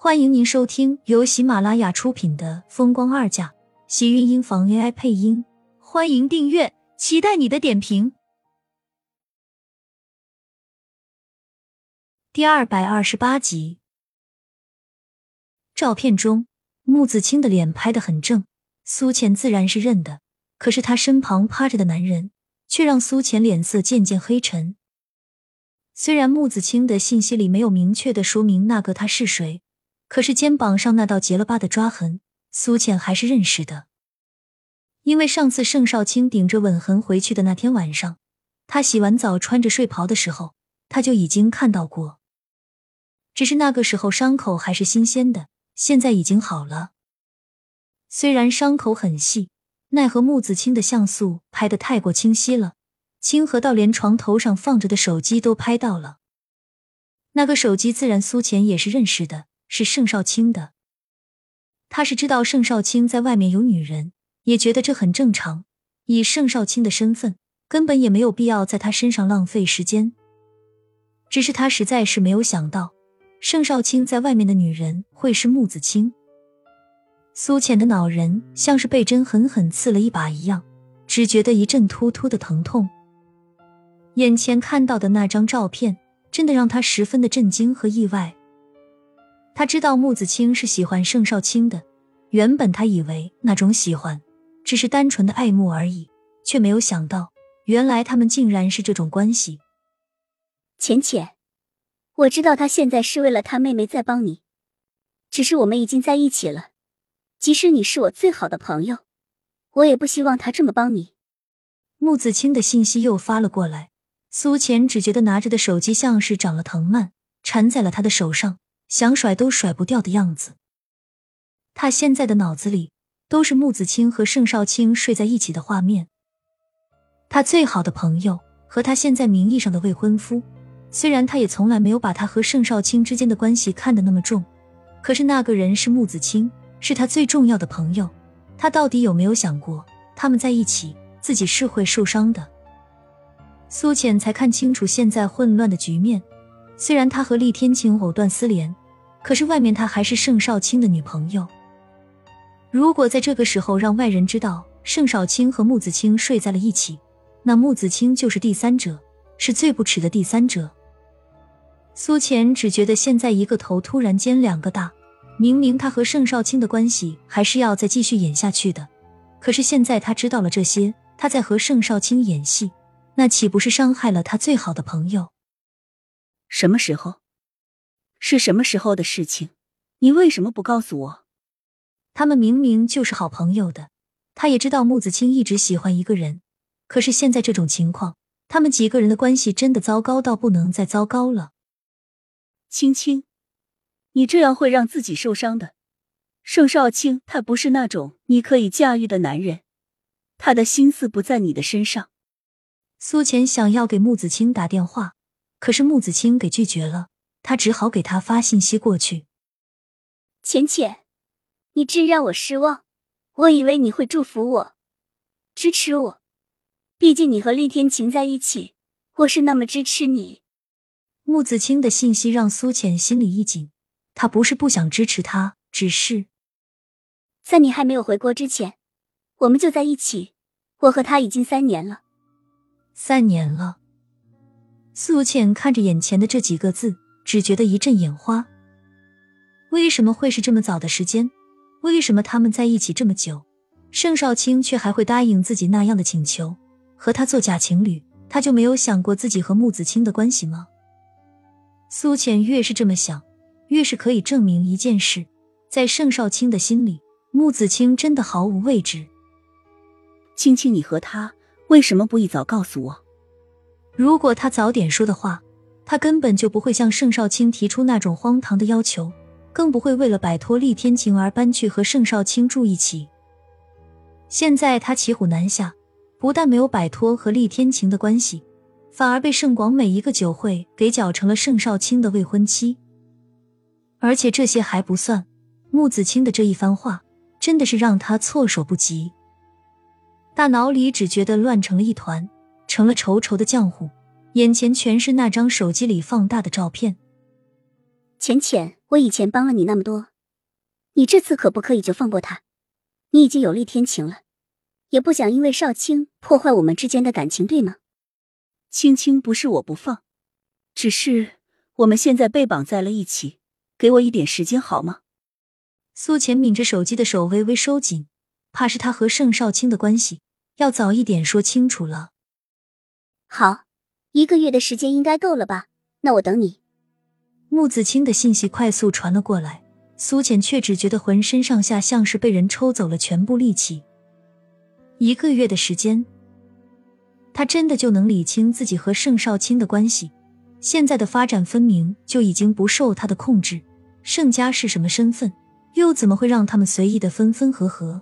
欢迎您收听由喜马拉雅出品的《风光二嫁》，喜运音房 AI 配音。欢迎订阅，期待你的点评。第二百二十八集，照片中穆子清的脸拍得很正，苏浅自然是认的。可是他身旁趴着的男人，却让苏浅脸色渐渐黑沉。虽然穆子清的信息里没有明确的说明那个他是谁。可是肩膀上那道结了疤的抓痕，苏浅还是认识的。因为上次盛少卿顶着吻痕回去的那天晚上，他洗完澡穿着睡袍的时候，他就已经看到过。只是那个时候伤口还是新鲜的，现在已经好了。虽然伤口很细，奈何木子清的像素拍得太过清晰了，清和到连床头上放着的手机都拍到了。那个手机自然苏浅也是认识的。是盛少卿的，他是知道盛少卿在外面有女人，也觉得这很正常。以盛少卿的身份，根本也没有必要在他身上浪费时间。只是他实在是没有想到，盛少卿在外面的女人会是穆子清。苏浅的脑仁像是被针狠狠刺了一把一样，只觉得一阵突突的疼痛。眼前看到的那张照片，真的让他十分的震惊和意外。他知道穆子清是喜欢盛少卿的，原本他以为那种喜欢只是单纯的爱慕而已，却没有想到，原来他们竟然是这种关系。浅浅，我知道他现在是为了他妹妹在帮你，只是我们已经在一起了，即使你是我最好的朋友，我也不希望他这么帮你。穆子清的信息又发了过来，苏浅只觉得拿着的手机像是长了藤蔓，缠在了他的手上。想甩都甩不掉的样子。他现在的脑子里都是穆子清和盛少卿睡在一起的画面。他最好的朋友和他现在名义上的未婚夫，虽然他也从来没有把他和盛少卿之间的关系看得那么重，可是那个人是穆子清，是他最重要的朋友。他到底有没有想过，他们在一起，自己是会受伤的？苏浅才看清楚现在混乱的局面。虽然他和厉天晴藕断丝连，可是外面他还是盛少卿的女朋友。如果在这个时候让外人知道盛少卿和穆子清睡在了一起，那穆子清就是第三者，是最不耻的第三者。苏浅只觉得现在一个头突然间两个大，明明他和盛少卿的关系还是要再继续演下去的，可是现在他知道了这些，他在和盛少卿演戏，那岂不是伤害了他最好的朋友？什么时候？是什么时候的事情？你为什么不告诉我？他们明明就是好朋友的。他也知道木子清一直喜欢一个人，可是现在这种情况，他们几个人的关系真的糟糕到不能再糟糕了。青青，你这样会让自己受伤的。盛少卿他不是那种你可以驾驭的男人，他的心思不在你的身上。苏浅想要给木子清打电话。可是穆子清给拒绝了，他只好给他发信息过去。浅浅，你真让我失望。我以为你会祝福我，支持我。毕竟你和厉天晴在一起，我是那么支持你。穆子清的信息让苏浅心里一紧。他不是不想支持他，只是在你还没有回国之前，我们就在一起。我和他已经三年了，三年了。苏浅看着眼前的这几个字，只觉得一阵眼花。为什么会是这么早的时间？为什么他们在一起这么久，盛少卿却还会答应自己那样的请求，和他做假情侣？他就没有想过自己和穆子清的关系吗？苏浅越是这么想，越是可以证明一件事：在盛少卿的心里，穆子清真的毫无位置。青青，你和他为什么不一早告诉我？如果他早点说的话，他根本就不会向盛少卿提出那种荒唐的要求，更不会为了摆脱厉天晴而搬去和盛少卿住一起。现在他骑虎难下，不但没有摆脱和厉天晴的关系，反而被盛广每一个酒会给搅成了盛少卿的未婚妻。而且这些还不算，穆子清的这一番话真的是让他措手不及，大脑里只觉得乱成了一团。成了稠稠的浆糊，眼前全是那张手机里放大的照片。浅浅，我以前帮了你那么多，你这次可不可以就放过他？你已经有厉天晴了，也不想因为少卿破坏我们之间的感情，对吗？青青不是我不放，只是我们现在被绑在了一起，给我一点时间好吗？苏浅抿着手机的手微微收紧，怕是他和盛少卿的关系要早一点说清楚了。好，一个月的时间应该够了吧？那我等你。穆子清的信息快速传了过来，苏浅却只觉得浑身上下像是被人抽走了全部力气。一个月的时间，他真的就能理清自己和盛少卿的关系？现在的发展分明就已经不受他的控制。盛家是什么身份，又怎么会让他们随意的分分合合？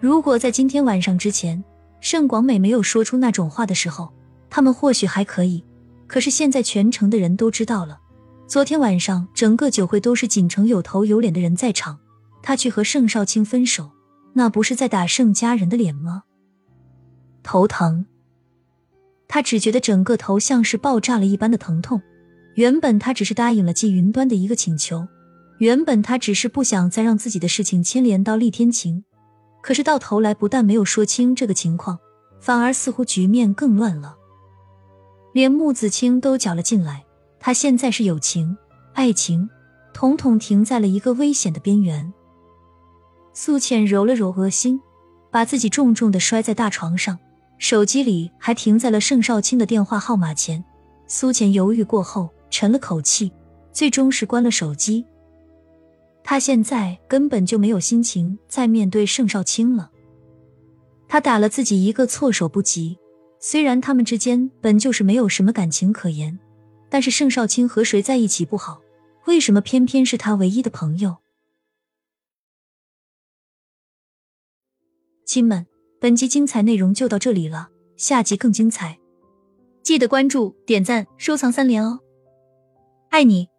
如果在今天晚上之前，盛广美没有说出那种话的时候，他们或许还可以。可是现在全城的人都知道了。昨天晚上，整个酒会都是锦城有头有脸的人在场，他去和盛少卿分手，那不是在打盛家人的脸吗？头疼，他只觉得整个头像是爆炸了一般的疼痛。原本他只是答应了季云端的一个请求，原本他只是不想再让自己的事情牵连到厉天晴，可是到头来不但没有说清这个情况，反而似乎局面更乱了，连穆子清都搅了进来。他现在是友情、爱情，统统停在了一个危险的边缘。苏浅揉了揉额心，把自己重重的摔在大床上，手机里还停在了盛少卿的电话号码前。苏浅犹豫过后，沉了口气，最终是关了手机。他现在根本就没有心情再面对盛少卿了。他打了自己一个措手不及。虽然他们之间本就是没有什么感情可言。但是盛少卿和谁在一起不好？为什么偏偏是他唯一的朋友？亲们，本集精彩内容就到这里了，下集更精彩，记得关注、点赞、收藏三连哦！爱你。